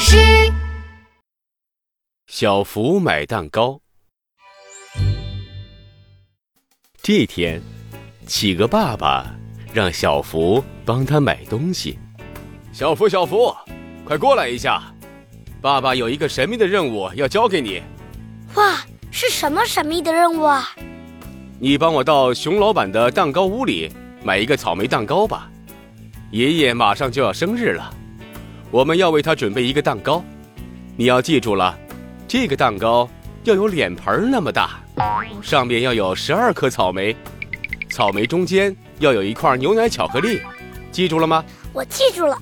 师。小福买蛋糕。这天，企鹅爸爸让小福帮他买东西。小福，小福，快过来一下，爸爸有一个神秘的任务要交给你。哇，是什么神秘的任务啊？你帮我到熊老板的蛋糕屋里买一个草莓蛋糕吧。爷爷马上就要生日了，我们要为他准备一个蛋糕。你要记住了，这个蛋糕要有脸盆那么大，上面要有十二颗草莓，草莓中间要有一块牛奶巧克力，记住了吗？我记住了，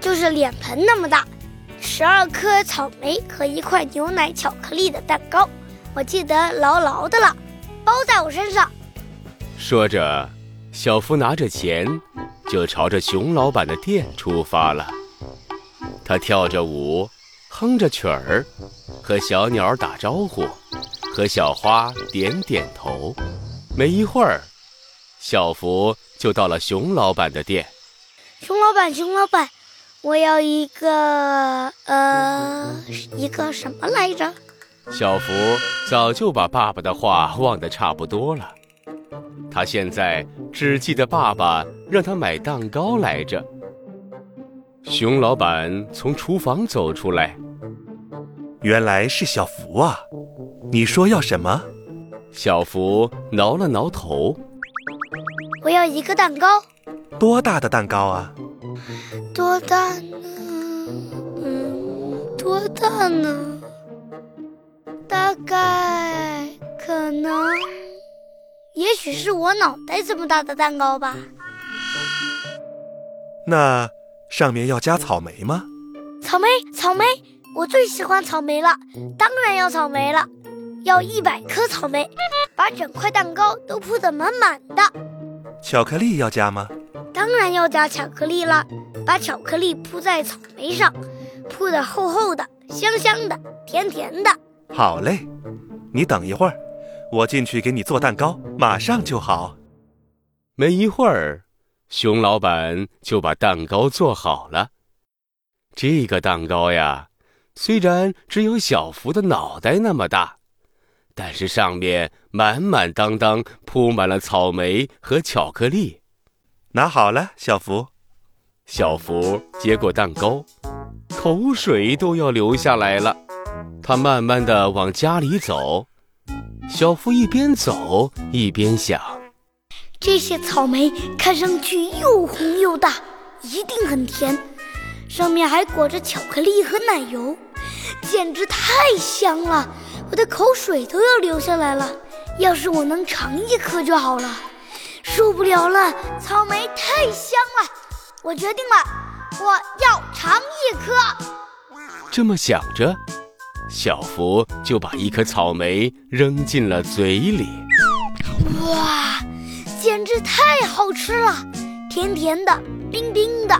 就是脸盆那么大，十二颗草莓和一块牛奶巧克力的蛋糕，我记得牢牢的了，包在我身上。说着，小夫拿着钱。就朝着熊老板的店出发了。他跳着舞，哼着曲儿，和小鸟打招呼，和小花点点头。没一会儿，小福就到了熊老板的店。熊老板，熊老板，我要一个呃，一个什么来着？小福早就把爸爸的话忘得差不多了。他现在只记得爸爸让他买蛋糕来着。熊老板从厨房走出来，原来是小福啊！你说要什么？小福挠了挠头，我要一个蛋糕。多大的蛋糕啊？多大呢？嗯，多大呢？大概可能。也许是我脑袋这么大的蛋糕吧。那上面要加草莓吗？草莓，草莓，我最喜欢草莓了，当然要草莓了，要一百颗草莓，把整块蛋糕都铺得满满的。巧克力要加吗？当然要加巧克力了，把巧克力铺在草莓上，铺得厚厚的，香香的，甜甜的。好嘞，你等一会儿。我进去给你做蛋糕，马上就好。没一会儿，熊老板就把蛋糕做好了。这个蛋糕呀，虽然只有小福的脑袋那么大，但是上面满满当当铺满了草莓和巧克力。拿好了，小福。小福接过蛋糕，口水都要流下来了。他慢慢的往家里走。小福一边走一边想：这些草莓看上去又红又大，一定很甜，上面还裹着巧克力和奶油，简直太香了！我的口水都要流下来了。要是我能尝一颗就好了。受不了了，草莓太香了！我决定了，我要尝一颗。这么想着。小福就把一颗草莓扔进了嘴里。哇，简直太好吃了！甜甜的，冰冰的，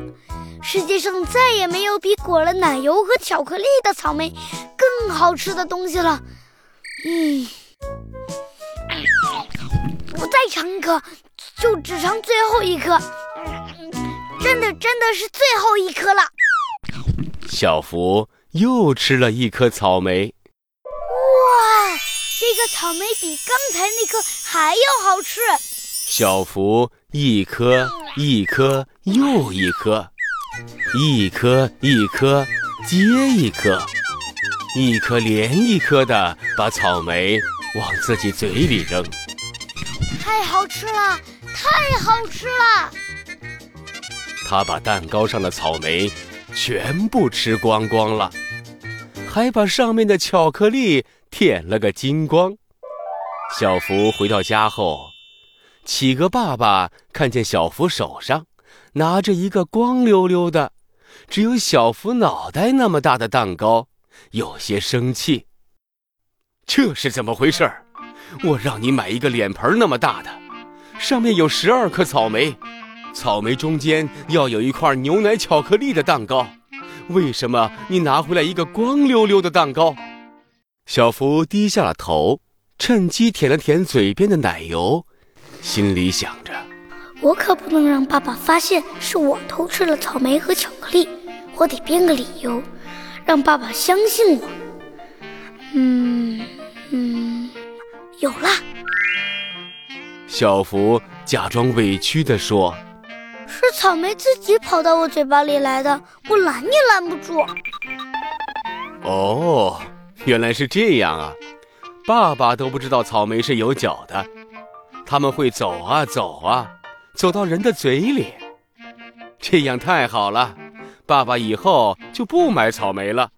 世界上再也没有比裹了奶油和巧克力的草莓更好吃的东西了。嗯，我再尝一颗，就只尝最后一颗。真的，真的是最后一颗了。小福。又吃了一颗草莓，哇！这个草莓比刚才那颗还要好吃。小福一颗一颗又一颗，一颗一颗接一颗，一颗连一颗的把草莓往自己嘴里扔。太好吃了，太好吃了！他把蛋糕上的草莓。全部吃光光了，还把上面的巧克力舔了个精光。小福回到家后，企鹅爸爸看见小福手上拿着一个光溜溜的、只有小福脑袋那么大的蛋糕，有些生气。这是怎么回事？我让你买一个脸盆那么大的，上面有十二颗草莓。草莓中间要有一块牛奶巧克力的蛋糕，为什么你拿回来一个光溜溜的蛋糕？小福低下了头，趁机舔了舔嘴边的奶油，心里想着：我可不能让爸爸发现是我偷吃了草莓和巧克力，我得编个理由，让爸爸相信我。嗯嗯，有了。小福假装委屈地说：“是草莓自己跑到我嘴巴里来的，我拦也拦不住。”哦，原来是这样啊！爸爸都不知道草莓是有脚的，他们会走啊走啊，走到人的嘴里。这样太好了，爸爸以后就不买草莓了。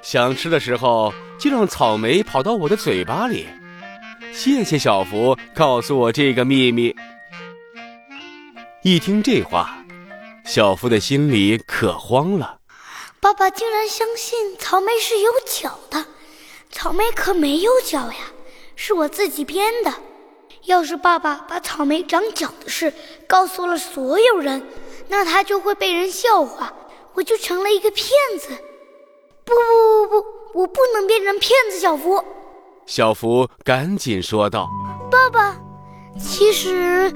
想吃的时候就让草莓跑到我的嘴巴里。谢谢小福告诉我这个秘密。一听这话，小福的心里可慌了。爸爸竟然相信草莓是有脚的，草莓可没有脚呀，是我自己编的。要是爸爸把草莓长脚的事告诉了所有人，那他就会被人笑话，我就成了一个骗子。不不不不不，我不能变成骗子，小福。小福赶紧说道：“爸爸，其实，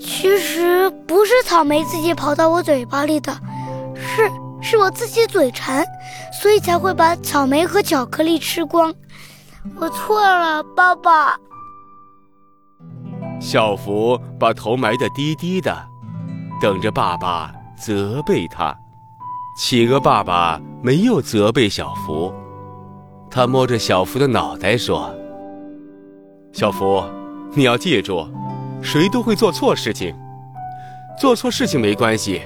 其实不是草莓自己跑到我嘴巴里的，是。”是我自己嘴馋，所以才会把草莓和巧克力吃光。我错了，爸爸。小福把头埋得低低的，等着爸爸责备他。企鹅爸爸没有责备小福，他摸着小福的脑袋说：“小福，你要记住，谁都会做错事情，做错事情没关系。”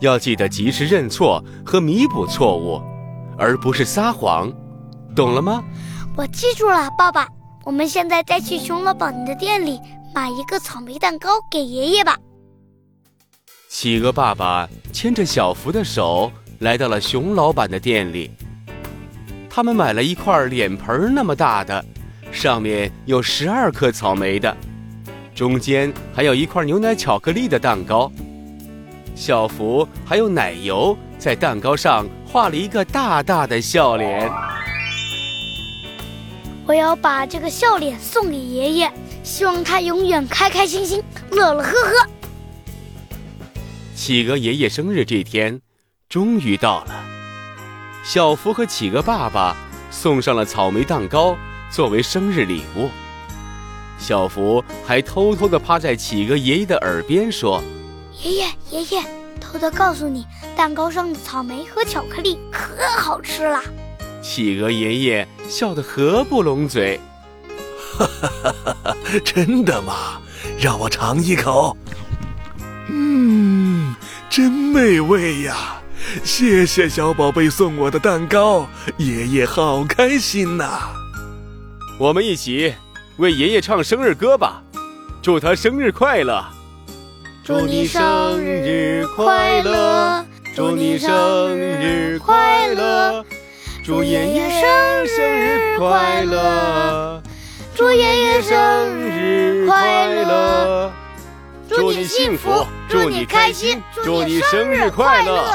要记得及时认错和弥补错误，而不是撒谎，懂了吗？我记住了，爸爸。我们现在再去熊老板的店里买一个草莓蛋糕给爷爷吧。企鹅爸爸牵着小福的手来到了熊老板的店里，他们买了一块脸盆那么大的，上面有十二颗草莓的，中间还有一块牛奶巧克力的蛋糕。小福还有奶油在蛋糕上画了一个大大的笑脸。我要把这个笑脸送给爷爷，希望他永远开开心心、乐乐呵呵。企鹅爷爷生日这天终于到了，小福和企鹅爸爸送上了草莓蛋糕作为生日礼物。小福还偷偷地趴在企鹅爷爷的耳边说。爷爷，爷爷，偷偷告诉你，蛋糕上的草莓和巧克力可好吃了。企鹅爷爷笑得合不拢嘴。哈哈哈哈哈！真的吗？让我尝一口。嗯，真美味呀！谢谢小宝贝送我的蛋糕，爷爷好开心呐。我们一起为爷爷唱生日歌吧，祝他生日快乐。祝你生日快乐！祝你生日快乐！祝爷爷生日快乐！祝爷爷生日快乐！祝你幸福，祝你开心，祝你生日快乐！